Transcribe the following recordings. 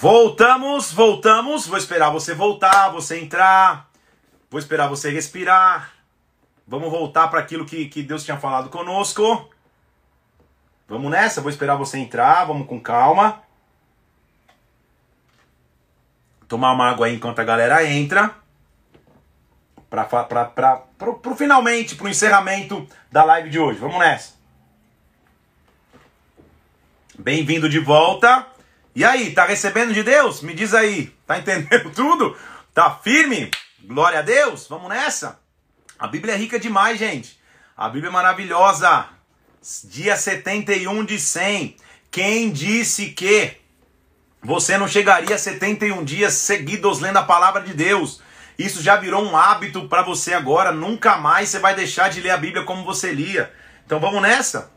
Voltamos, voltamos. Vou esperar você voltar, você entrar. Vou esperar você respirar. Vamos voltar para aquilo que, que Deus tinha falado conosco. Vamos nessa, vou esperar você entrar, vamos com calma. Tomar uma água aí enquanto a galera entra. Para pro finalmente, pro encerramento da live de hoje. Vamos nessa. Bem-vindo de volta. E aí, tá recebendo de Deus? Me diz aí, tá entendendo tudo? Tá firme? Glória a Deus, vamos nessa? A Bíblia é rica demais, gente. A Bíblia é maravilhosa. Dia 71 de 100. Quem disse que você não chegaria a 71 dias seguidos lendo a palavra de Deus? Isso já virou um hábito para você agora. Nunca mais você vai deixar de ler a Bíblia como você lia. Então vamos nessa?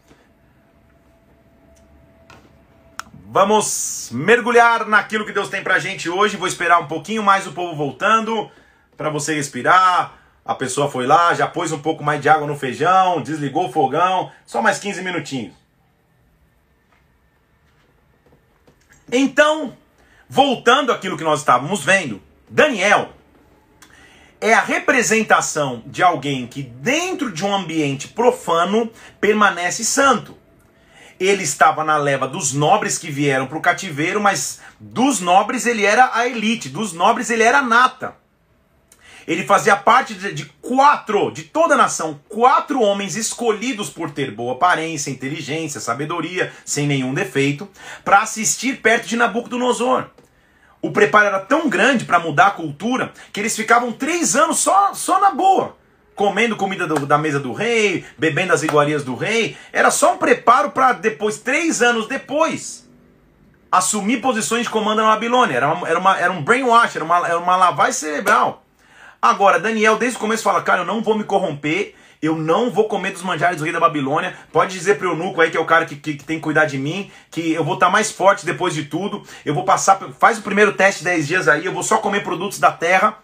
Vamos mergulhar naquilo que Deus tem pra gente hoje. Vou esperar um pouquinho mais o povo voltando para você respirar. A pessoa foi lá, já pôs um pouco mais de água no feijão, desligou o fogão. Só mais 15 minutinhos. Então, voltando àquilo que nós estávamos vendo, Daniel é a representação de alguém que, dentro de um ambiente profano, permanece santo ele estava na leva dos nobres que vieram para o cativeiro, mas dos nobres ele era a elite, dos nobres ele era nata. Ele fazia parte de, de quatro, de toda a nação, quatro homens escolhidos por ter boa aparência, inteligência, sabedoria, sem nenhum defeito, para assistir perto de Nabucodonosor. O preparo era tão grande para mudar a cultura que eles ficavam três anos só, só na boa comendo comida do, da mesa do rei, bebendo as iguarias do rei. Era só um preparo para depois, três anos depois, assumir posições de comando na Babilônia. Era, uma, era, uma, era um brainwash, era uma, era uma lavagem cerebral. Agora, Daniel, desde o começo, fala: Cara, eu não vou me corromper. Eu não vou comer dos manjares do rei da Babilônia. Pode dizer para o eunuco aí, que é o cara que, que, que, tem que cuidar de mim, que eu vou estar tá mais forte depois de tudo. Eu vou passar, faz o primeiro teste 10 dias aí, eu vou só comer produtos da terra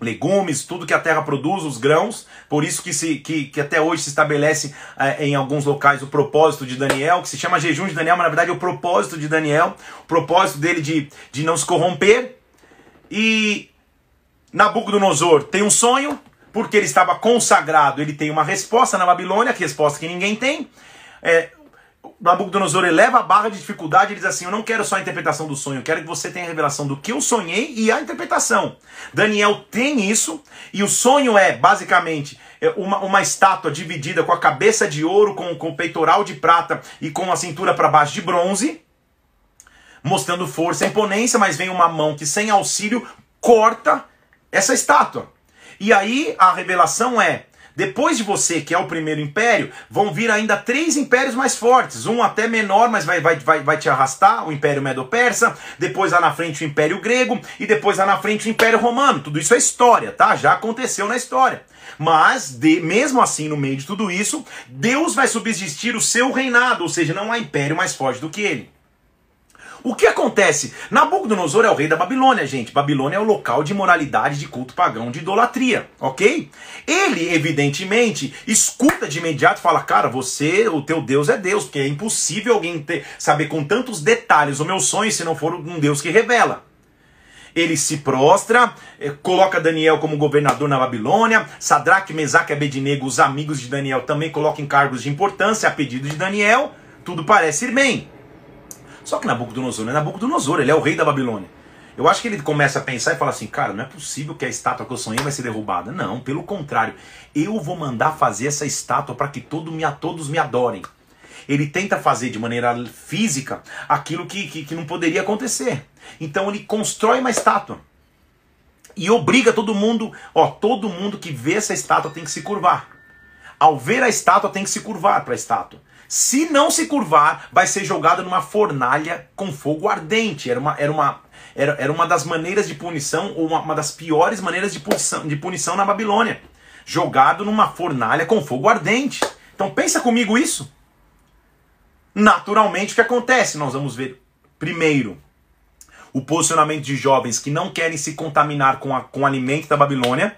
legumes, tudo que a terra produz, os grãos, por isso que, se, que, que até hoje se estabelece é, em alguns locais o propósito de Daniel, que se chama jejum de Daniel, mas na verdade é o propósito de Daniel, o propósito dele de, de não se corromper. E Nabucodonosor tem um sonho, porque ele estava consagrado, ele tem uma resposta na Babilônia, que resposta que ninguém tem. É, Nabucodonosor eleva a barra de dificuldade e diz assim: Eu não quero só a interpretação do sonho, eu quero que você tenha a revelação do que eu sonhei e a interpretação. Daniel tem isso, e o sonho é basicamente é, uma, uma estátua dividida com a cabeça de ouro, com, com o peitoral de prata e com a cintura para baixo de bronze, mostrando força e imponência, mas vem uma mão que, sem auxílio, corta essa estátua. E aí a revelação é: depois de você, que é o primeiro império, vão vir ainda três impérios mais fortes. Um até menor, mas vai, vai, vai, vai te arrastar, o Império Medo-Persa. Depois lá na frente o Império Grego. E depois lá na frente o Império Romano. Tudo isso é história, tá? Já aconteceu na história. Mas, de, mesmo assim, no meio de tudo isso, Deus vai subsistir o seu reinado. Ou seja, não há império mais forte do que ele. O que acontece? Nabucodonosor é o rei da Babilônia, gente. Babilônia é o local de moralidade, de culto pagão, de idolatria, ok? Ele, evidentemente, escuta de imediato e fala: Cara, você, o teu Deus é Deus, porque é impossível alguém ter, saber com tantos detalhes o meu sonho se não for um Deus que revela ele se prostra, eh, coloca Daniel como governador na Babilônia, Sadraque, Mesaque e Abednego, os amigos de Daniel, também colocam cargos de importância a pedido de Daniel, tudo parece ir bem. Só que Nabucodonosor não é Nabucodonosor, ele é o rei da Babilônia. Eu acho que ele começa a pensar e fala assim, cara, não é possível que a estátua que eu sonhei vai ser derrubada. Não, pelo contrário, eu vou mandar fazer essa estátua para que todo me, todos me adorem. Ele tenta fazer de maneira física aquilo que, que, que não poderia acontecer. Então ele constrói uma estátua e obriga todo mundo, ó, todo mundo que vê essa estátua tem que se curvar. Ao ver a estátua tem que se curvar para a estátua. Se não se curvar, vai ser jogado numa fornalha com fogo ardente. Era uma, era uma, era, era uma das maneiras de punição, ou uma, uma das piores maneiras de punição, de punição na Babilônia. Jogado numa fornalha com fogo ardente. Então pensa comigo isso. Naturalmente, o que acontece? Nós vamos ver primeiro o posicionamento de jovens que não querem se contaminar com, a, com o alimento da Babilônia,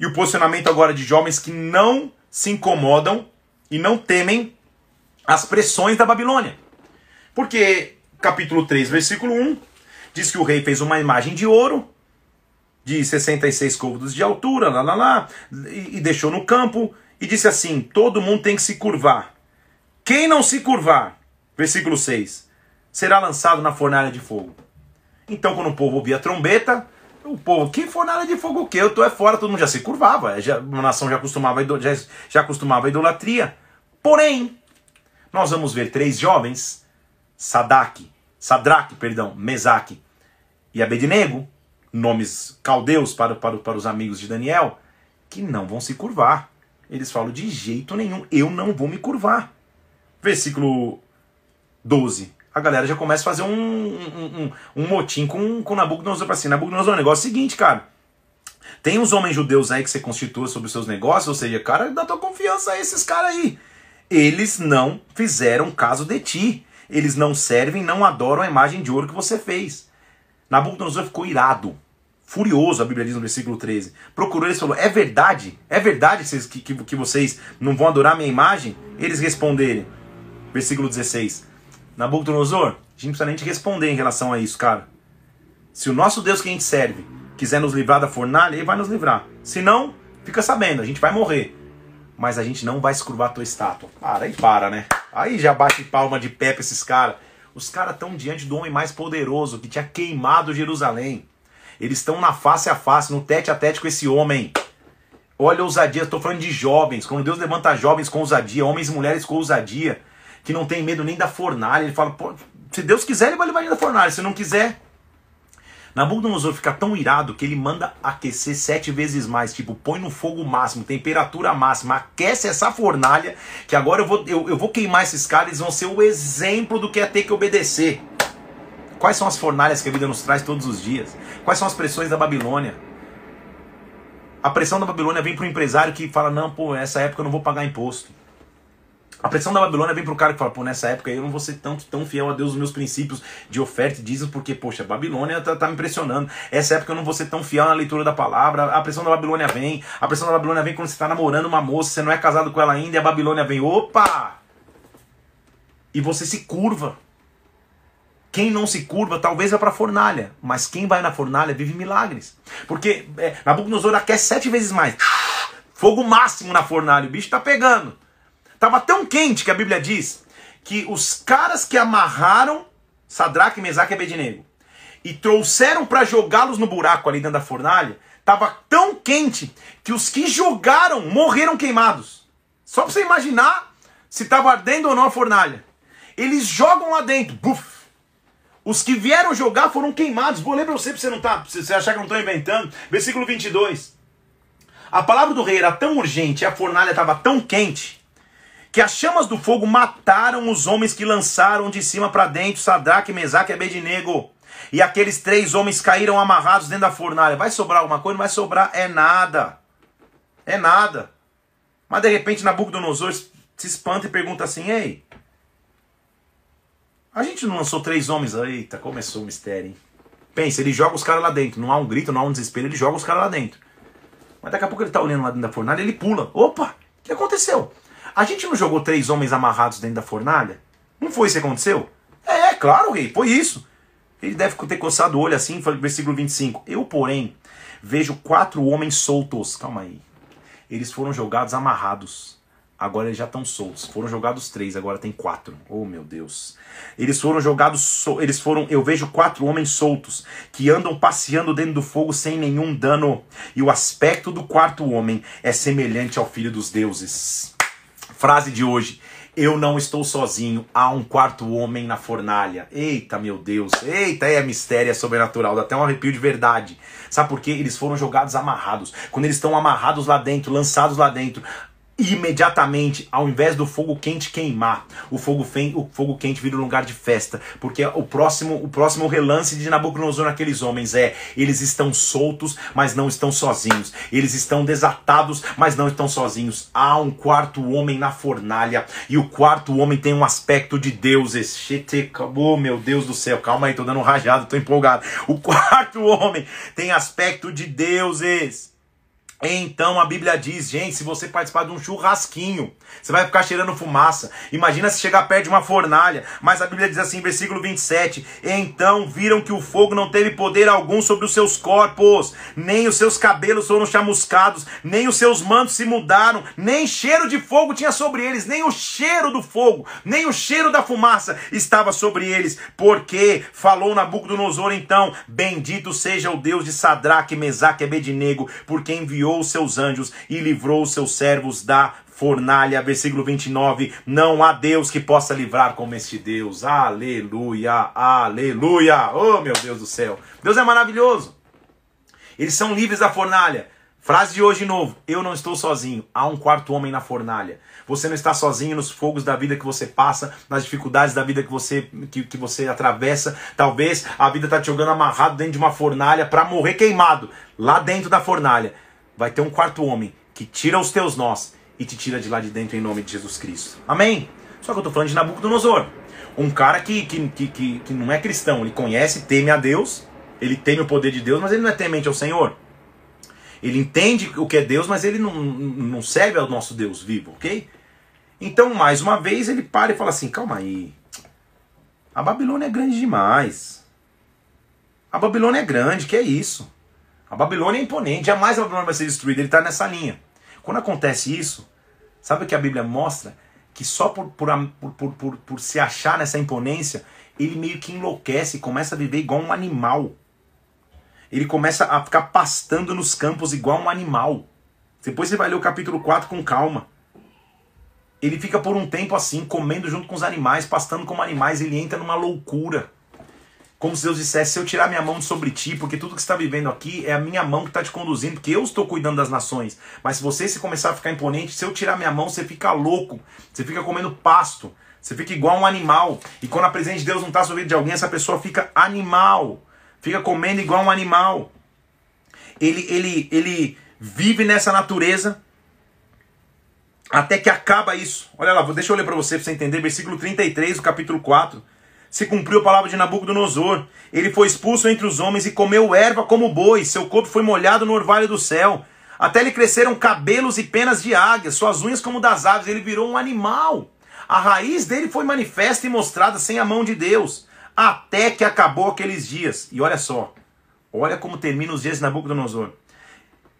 e o posicionamento agora de jovens que não se incomodam e não temem as pressões da Babilônia. Porque, capítulo 3, versículo 1, Diz que o rei fez uma imagem de ouro, de 66 côvados de altura, lá, lá, lá, e, e deixou no campo, e disse assim: todo mundo tem que se curvar. Quem não se curvar, versículo 6, será lançado na fornalha de fogo. Então, quando o povo ouvia a trombeta, o povo, que fornalha de fogo o quê? Eu tô é fora, todo mundo já se curvava, já, a nação já acostumava, já, já acostumava a idolatria. Porém, nós vamos ver três jovens, Sadak, Sadraque, perdão, Mesaque e Abednego, nomes caldeus para, para, para os amigos de Daniel, que não vão se curvar. Eles falam de jeito nenhum, eu não vou me curvar. Versículo 12. A galera já começa a fazer um, um, um, um motim com, com Nabucodonosor assim. Nabucodonosor, o negócio é o seguinte, cara. Tem uns homens judeus aí que você constitua sobre os seus negócios, ou seja, cara, dá tua confiança a esses caras aí. Eles não fizeram caso de ti. Eles não servem, não adoram a imagem de ouro que você fez. Nabucodonosor ficou irado, furioso, a Bíblia diz no versículo 13. Procurou eles e falou: É verdade? É verdade que, que, que vocês não vão adorar minha imagem? Eles responderem. Versículo 16. Nabucodonosor, a gente não precisa nem te responder em relação a isso, cara. Se o nosso Deus que a gente serve quiser nos livrar da fornalha, ele vai nos livrar. Se não, fica sabendo, a gente vai morrer mas a gente não vai se curvar a tua estátua. Para, aí para, né? Aí já bate palma de pé pra esses caras. Os caras estão diante do homem mais poderoso que tinha queimado Jerusalém. Eles estão na face a face, no tete a tete com esse homem. Olha a ousadia, estou falando de jovens. Quando Deus levanta jovens com ousadia, homens e mulheres com ousadia, que não tem medo nem da fornalha. Ele fala, se Deus quiser, ele vai levar da fornalha. Se não quiser, Nabucodonosor fica tão irado que ele manda aquecer sete vezes mais. Tipo, põe no fogo máximo, temperatura máxima, aquece essa fornalha, que agora eu vou, eu, eu vou queimar esses caras, eles vão ser o exemplo do que é ter que obedecer. Quais são as fornalhas que a vida nos traz todos os dias? Quais são as pressões da Babilônia? A pressão da Babilônia vem para o empresário que fala: não, pô, nessa época eu não vou pagar imposto. A pressão da Babilônia vem pro cara que fala, pô, nessa época eu não vou ser tão, tão fiel a Deus os meus princípios de oferta e dízimo, porque, poxa, a Babilônia tá, tá me impressionando. Essa época eu não vou ser tão fiel na leitura da palavra. A pressão da Babilônia vem. A pressão da Babilônia vem quando você está namorando uma moça, você não é casado com ela ainda, e a Babilônia vem, opa! E você se curva. Quem não se curva talvez vá para fornalha, mas quem vai na fornalha vive milagres. Porque é, Nabucodonosor aquece sete vezes mais. Fogo máximo na fornalha, o bicho tá pegando. Estava tão quente que a Bíblia diz que os caras que amarraram Sadraque, Mesaque e Abednego e trouxeram para jogá-los no buraco ali dentro da fornalha, estava tão quente que os que jogaram morreram queimados. Só para você imaginar se estava ardendo ou não a fornalha. Eles jogam lá dentro, buf. Os que vieram jogar foram queimados. Vou ler para você, para você não tá, você achar que eu não estou inventando. Versículo 22. A palavra do rei era tão urgente, a fornalha estava tão quente, que as chamas do fogo mataram os homens que lançaram de cima para dentro Sadraque, Mesaque e Abednego. E aqueles três homens caíram amarrados dentro da fornalha. Vai sobrar alguma coisa? Não vai sobrar é nada. É nada. Mas de repente Nabucodonosor se espanta e pergunta assim: Ei, a gente não lançou três homens? Eita, começou o mistério, hein? Pensa, ele joga os caras lá dentro. Não há um grito, não há um desespero, ele joga os caras lá dentro. Mas daqui a pouco ele tá olhando lá dentro da fornalha, ele pula. Opa, o que aconteceu? A gente não jogou três homens amarrados dentro da fornalha? Não foi isso que aconteceu? É, claro, rei, foi isso. Ele deve ter coçado o olho assim, versículo 25. Eu, porém, vejo quatro homens soltos. Calma aí. Eles foram jogados amarrados. Agora eles já estão soltos. Foram jogados três, agora tem quatro. Oh, meu Deus. Eles foram jogados, eles foram, eu vejo quatro homens soltos que andam passeando dentro do fogo sem nenhum dano. E o aspecto do quarto homem é semelhante ao filho dos deuses. Frase de hoje. Eu não estou sozinho, há um quarto homem na fornalha. Eita, meu Deus. Eita, é mistério, é sobrenatural. Dá até um arrepio de verdade. Sabe por quê? Eles foram jogados amarrados. Quando eles estão amarrados lá dentro, lançados lá dentro, imediatamente, ao invés do fogo quente queimar, o fogo, o fogo quente vira um lugar de festa, porque o próximo, o próximo relance de Nabucodonosor naqueles homens é: eles estão soltos, mas não estão sozinhos, eles estão desatados, mas não estão sozinhos. Há um quarto homem na fornalha, e o quarto homem tem um aspecto de deuses. Oh, meu Deus do céu, calma aí, tô dando um rajado, tô empolgado. O quarto homem tem aspecto de deuses. Então a Bíblia diz, gente, se você participar de um churrasquinho, você vai ficar cheirando fumaça. Imagina se chegar perto de uma fornalha. Mas a Bíblia diz assim, versículo 27: Então viram que o fogo não teve poder algum sobre os seus corpos, nem os seus cabelos foram chamuscados, nem os seus mantos se mudaram, nem cheiro de fogo tinha sobre eles, nem o cheiro do fogo, nem o cheiro da fumaça estava sobre eles. Porque falou Nabucodonosor então: Bendito seja o Deus de Sadraque, Mesaque e Abednego, porque enviou os seus anjos e livrou os seus servos da fornalha. Versículo 29. Não há Deus que possa livrar como este Deus. Aleluia, aleluia. Oh, meu Deus do céu. Deus é maravilhoso. Eles são livres da fornalha. Frase de hoje de novo: Eu não estou sozinho. Há um quarto homem na fornalha. Você não está sozinho nos fogos da vida que você passa, nas dificuldades da vida que você, que, que você atravessa. Talvez a vida está te jogando amarrado dentro de uma fornalha para morrer queimado. Lá dentro da fornalha vai ter um quarto homem que tira os teus nós e te tira de lá de dentro em nome de Jesus Cristo. Amém? Só que eu estou falando de Nabucodonosor. Um cara que, que, que, que, não é cristão, ele conhece, teme a Deus, ele teme o poder de Deus, mas ele não é temente ao Senhor. Ele entende o que é Deus, mas ele não, não serve ao nosso Deus vivo, ok? Então, mais uma vez, ele para e fala assim: calma aí. A Babilônia é grande demais. A Babilônia é grande, que é isso? A Babilônia é imponente, jamais a Babilônia vai ser destruída. Ele está nessa linha. Quando acontece isso, sabe o que a Bíblia mostra? Que só por, por, por, por, por se achar nessa imponência, ele meio que enlouquece começa a viver igual um animal. Ele começa a ficar pastando nos campos igual um animal. Depois você vai ler o capítulo 4 com calma. Ele fica por um tempo assim, comendo junto com os animais, pastando como animais, ele entra numa loucura. Como se Deus dissesse: se eu tirar minha mão sobre ti, porque tudo que está vivendo aqui é a minha mão que está te conduzindo, porque eu estou cuidando das nações. Mas se você se começar a ficar imponente, se eu tirar minha mão, você fica louco, você fica comendo pasto, você fica igual um animal. E quando a presença de Deus não está sobre de alguém, essa pessoa fica animal, fica comendo igual um animal. Ele, ele, ele vive nessa natureza até que acaba isso. Olha lá, deixa eu ler para você, para você entender, versículo 33 do capítulo 4 se cumpriu a palavra de Nabucodonosor. Ele foi expulso entre os homens e comeu erva como boi, seu corpo foi molhado no orvalho do céu. Até lhe cresceram cabelos e penas de águia, suas unhas como das aves, ele virou um animal. A raiz dele foi manifesta e mostrada sem a mão de Deus, até que acabou aqueles dias. E olha só, olha como termina os dias de Nabucodonosor.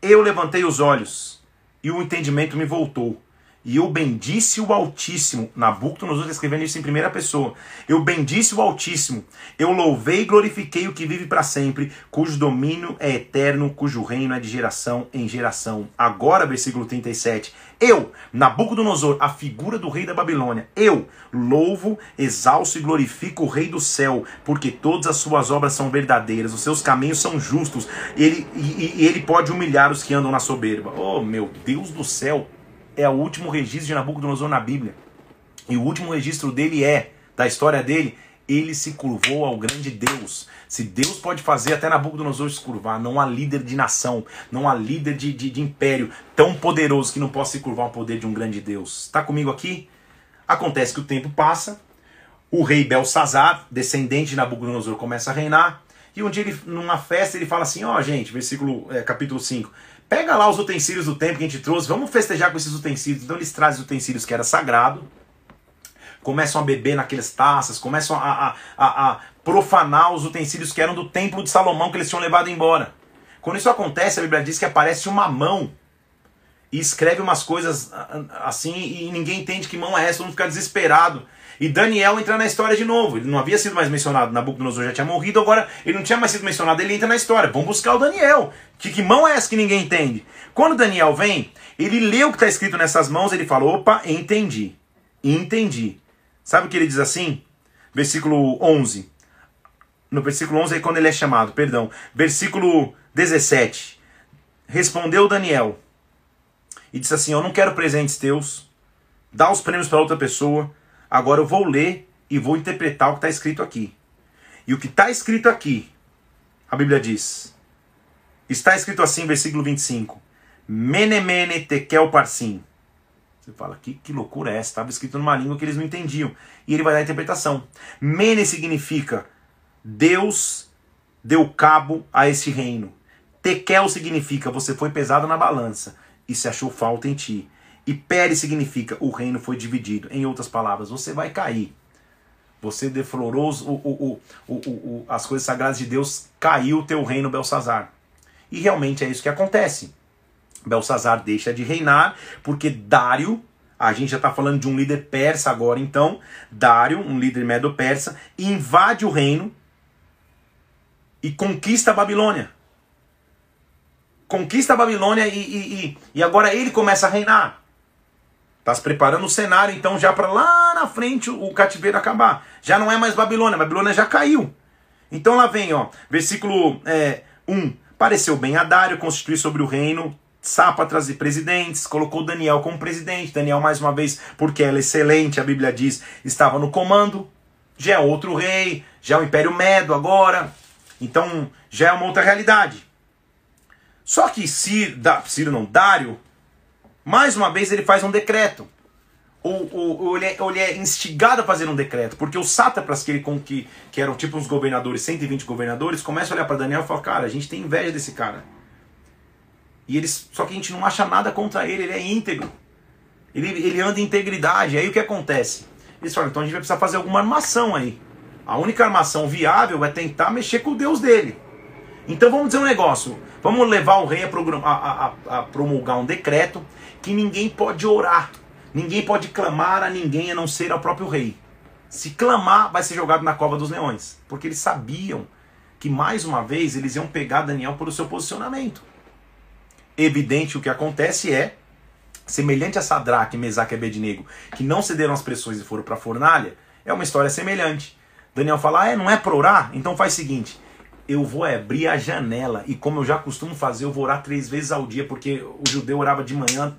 Eu levantei os olhos e o entendimento me voltou. E eu bendisse o Altíssimo. Nabucodonosor está escrevendo isso em primeira pessoa. Eu bendisse o Altíssimo. Eu louvei e glorifiquei o que vive para sempre, cujo domínio é eterno, cujo reino é de geração em geração. Agora, versículo 37. Eu, Nabucodonosor, a figura do rei da Babilônia, eu louvo, exalço e glorifico o rei do céu, porque todas as suas obras são verdadeiras, os seus caminhos são justos, ele, e, e ele pode humilhar os que andam na soberba. Oh, meu Deus do céu! É o último registro de Nabucodonosor na Bíblia. E o último registro dele é, da história dele, ele se curvou ao grande Deus. Se Deus pode fazer até Nabucodonosor se curvar, não há líder de nação, não há líder de, de, de império tão poderoso que não possa se curvar ao poder de um grande Deus. Está comigo aqui? Acontece que o tempo passa, o rei Belsazar, descendente de Nabucodonosor, começa a reinar, e um dia, ele, numa festa, ele fala assim: Ó, oh, gente, versículo, é, capítulo 5. Pega lá os utensílios do templo que a gente trouxe, vamos festejar com esses utensílios. Então eles trazem os utensílios que era sagrado, começam a beber naquelas taças, começam a, a, a, a profanar os utensílios que eram do templo de Salomão que eles tinham levado embora. Quando isso acontece, a Bíblia diz que aparece uma mão e escreve umas coisas assim e ninguém entende que mão é essa, todo mundo fica desesperado. E Daniel entra na história de novo. Ele não havia sido mais mencionado. Nabucodonosor já tinha morrido, agora ele não tinha mais sido mencionado. Ele entra na história. Vamos buscar o Daniel. Que, que mão é essa que ninguém entende? Quando Daniel vem, ele lê o que está escrito nessas mãos, ele fala: opa, entendi. Entendi. Sabe o que ele diz assim? Versículo 11. No versículo 11 é quando ele é chamado, perdão. Versículo 17. Respondeu Daniel e disse assim: Eu não quero presentes teus, dá os prêmios para outra pessoa, Agora eu vou ler e vou interpretar o que está escrito aqui. E o que está escrito aqui, a Bíblia diz. Está escrito assim, versículo 25. Menemene tekel parsim. Você fala, que, que loucura é essa? Estava escrito numa língua que eles não entendiam. E ele vai dar a interpretação. Mene significa Deus deu cabo a este reino. Tekel significa você foi pesado na balança e se achou falta em ti. E Pere significa o reino foi dividido. Em outras palavras, você vai cair. Você deflorou o, o, o, as coisas sagradas de Deus, caiu o teu reino, Belsazar. E realmente é isso que acontece. Belsazar deixa de reinar, porque Dário, a gente já está falando de um líder persa agora, então, Dário, um líder medo-persa, invade o reino e conquista a Babilônia. Conquista a Babilônia e, e, e, e agora ele começa a reinar. Está se preparando o cenário, então, já para lá na frente o cativeiro acabar. Já não é mais Babilônia, Babilônia já caiu. Então lá vem, ó, versículo é, 1. Pareceu bem a Dário constituir sobre o reino sápatras e presidentes, colocou Daniel como presidente. Daniel, mais uma vez, porque ela é excelente, a Bíblia diz, estava no comando. Já é outro rei, já é o Império Medo agora. Então, já é uma outra realidade. Só que Ciro, Ciro não, Dário mais uma vez ele faz um decreto. Ou, ou, ou, ele é, ou, ele é, instigado a fazer um decreto, porque os sátrapas que, ele, que, que eram tipo uns governadores, 120 governadores, começam a olhar para Daniel e falam: Cara, a gente tem inveja desse cara. E eles, só que a gente não acha nada contra ele, ele é íntegro. Ele, ele anda em integridade. Aí o que acontece? Eles falam: Então a gente vai precisar fazer alguma armação aí. A única armação viável é tentar mexer com o Deus dele. Então vamos dizer um negócio: vamos levar o rei a, promulgar um decreto que ninguém pode orar, ninguém pode clamar a ninguém a não ser ao próprio rei. Se clamar, vai ser jogado na cova dos leões, porque eles sabiam que mais uma vez eles iam pegar Daniel pelo seu posicionamento. Evidente o que acontece é, semelhante a Sadraque, Mesaque e Abednego, que não cederam às pressões e foram para a fornalha, é uma história semelhante. Daniel fala, ah, é, não é para orar? Então faz o seguinte, eu vou abrir a janela e como eu já costumo fazer, eu vou orar três vezes ao dia, porque o judeu orava de manhã,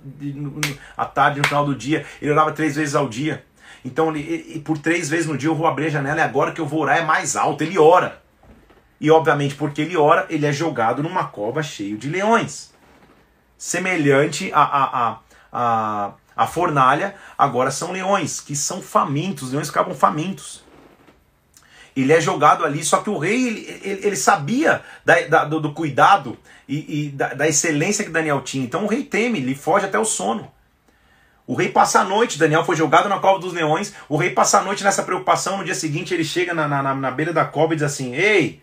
à tarde, no final do dia, ele orava três vezes ao dia. Então, ele, por três vezes no dia eu vou abrir a janela e agora que eu vou orar é mais alto, ele ora. E obviamente, porque ele ora, ele é jogado numa cova cheio de leões. Semelhante a, a, a, a, a fornalha, agora são leões, que são famintos, os leões ficavam famintos. Ele é jogado ali, só que o rei ele, ele, ele sabia da, da, do, do, cuidado e, e da, da, excelência que Daniel tinha. Então o rei teme, ele foge até o sono. O rei passa a noite, Daniel foi jogado na cova dos leões. O rei passa a noite nessa preocupação. No dia seguinte ele chega na, na, na beira da cova e diz assim: Ei,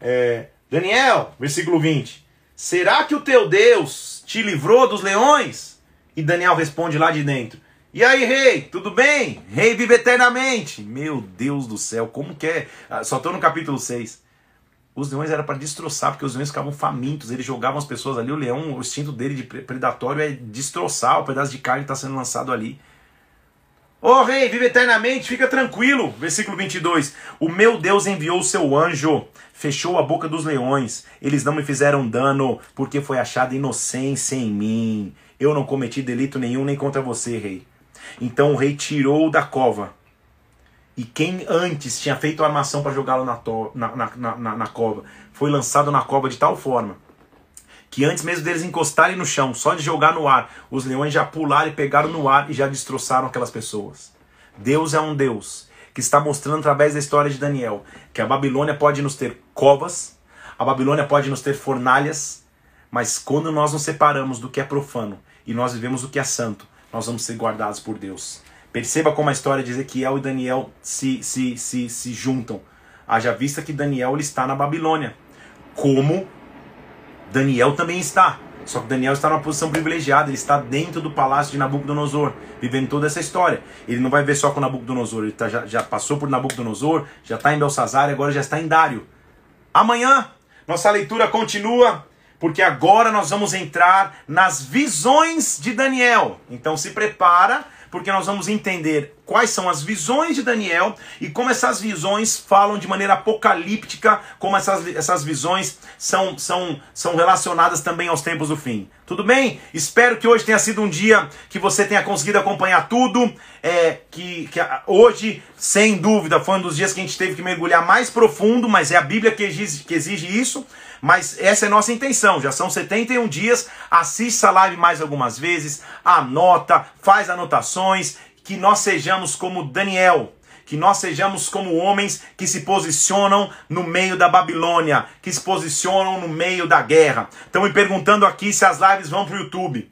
é, Daniel, versículo 20: Será que o teu Deus te livrou dos leões? E Daniel responde lá de dentro: e aí, rei, tudo bem? Rei vive eternamente. Meu Deus do céu, como que é? Ah, só estou no capítulo 6. Os leões eram para destroçar, porque os leões ficavam famintos, eles jogavam as pessoas ali. O leão, o instinto dele de predatório é destroçar o pedaço de carne que está sendo lançado ali. Ô oh, rei, vive eternamente, fica tranquilo. Versículo 22. O meu Deus enviou o seu anjo, fechou a boca dos leões. Eles não me fizeram dano, porque foi achada inocência em mim. Eu não cometi delito nenhum nem contra você, rei. Então o rei tirou da cova. E quem antes tinha feito a armação para jogá-lo na, na, na, na, na cova foi lançado na cova de tal forma que antes mesmo deles encostarem no chão, só de jogar no ar, os leões já pularam e pegaram no ar e já destroçaram aquelas pessoas. Deus é um Deus que está mostrando através da história de Daniel que a Babilônia pode nos ter covas, a Babilônia pode nos ter fornalhas, mas quando nós nos separamos do que é profano e nós vivemos o que é santo, nós vamos ser guardados por Deus. Perceba como a história de Ezequiel e Daniel se, se, se, se juntam. Haja vista que Daniel ele está na Babilônia. Como Daniel também está. Só que Daniel está numa posição privilegiada, ele está dentro do palácio de Nabucodonosor, vivendo toda essa história. Ele não vai ver só com Nabucodonosor, ele tá, já, já passou por Nabucodonosor, já está em Belsazar e agora já está em Dário. Amanhã, nossa leitura continua porque agora nós vamos entrar nas visões de Daniel. Então se prepara, porque nós vamos entender quais são as visões de Daniel e como essas visões falam de maneira apocalíptica, como essas, essas visões são, são, são relacionadas também aos tempos do fim. Tudo bem? Espero que hoje tenha sido um dia que você tenha conseguido acompanhar tudo. É, que, que hoje, sem dúvida, foi um dos dias que a gente teve que mergulhar mais profundo, mas é a Bíblia que exige, que exige isso. Mas essa é nossa intenção. Já são 71 dias. Assista a live mais algumas vezes, anota, faz anotações, que nós sejamos como Daniel, que nós sejamos como homens que se posicionam no meio da Babilônia, que se posicionam no meio da guerra. Estão me perguntando aqui se as lives vão para o YouTube.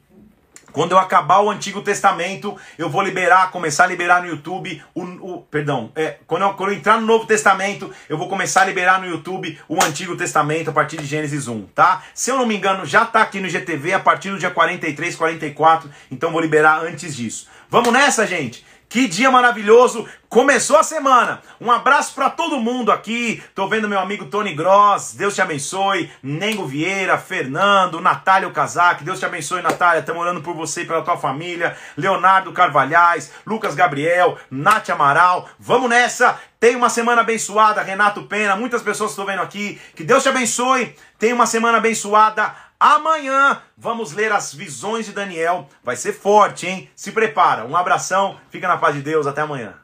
Quando eu acabar o Antigo Testamento, eu vou liberar, começar a liberar no YouTube o, o perdão, é, quando, eu, quando eu entrar no Novo Testamento, eu vou começar a liberar no YouTube o Antigo Testamento a partir de Gênesis 1, tá? Se eu não me engano, já tá aqui no GTV a partir do dia 43, 44, então vou liberar antes disso. Vamos nessa, gente? Que dia maravilhoso! Começou a semana. Um abraço para todo mundo aqui. Tô vendo meu amigo Tony Gross. Deus te abençoe. Nengo Vieira, Fernando, Natália Casac. Deus te abençoe, Natália. Estamos orando por você e pela tua família. Leonardo Carvalhais, Lucas Gabriel, Nath Amaral. Vamos nessa. Tenha uma semana abençoada, Renato Pena. Muitas pessoas estão vendo aqui. Que Deus te abençoe. Tenha uma semana abençoada. Amanhã vamos ler as visões de Daniel. Vai ser forte, hein? Se prepara. Um abração. Fica na paz de Deus. Até amanhã.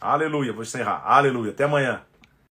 Aleluia. Vou encerrar. Aleluia. Até amanhã.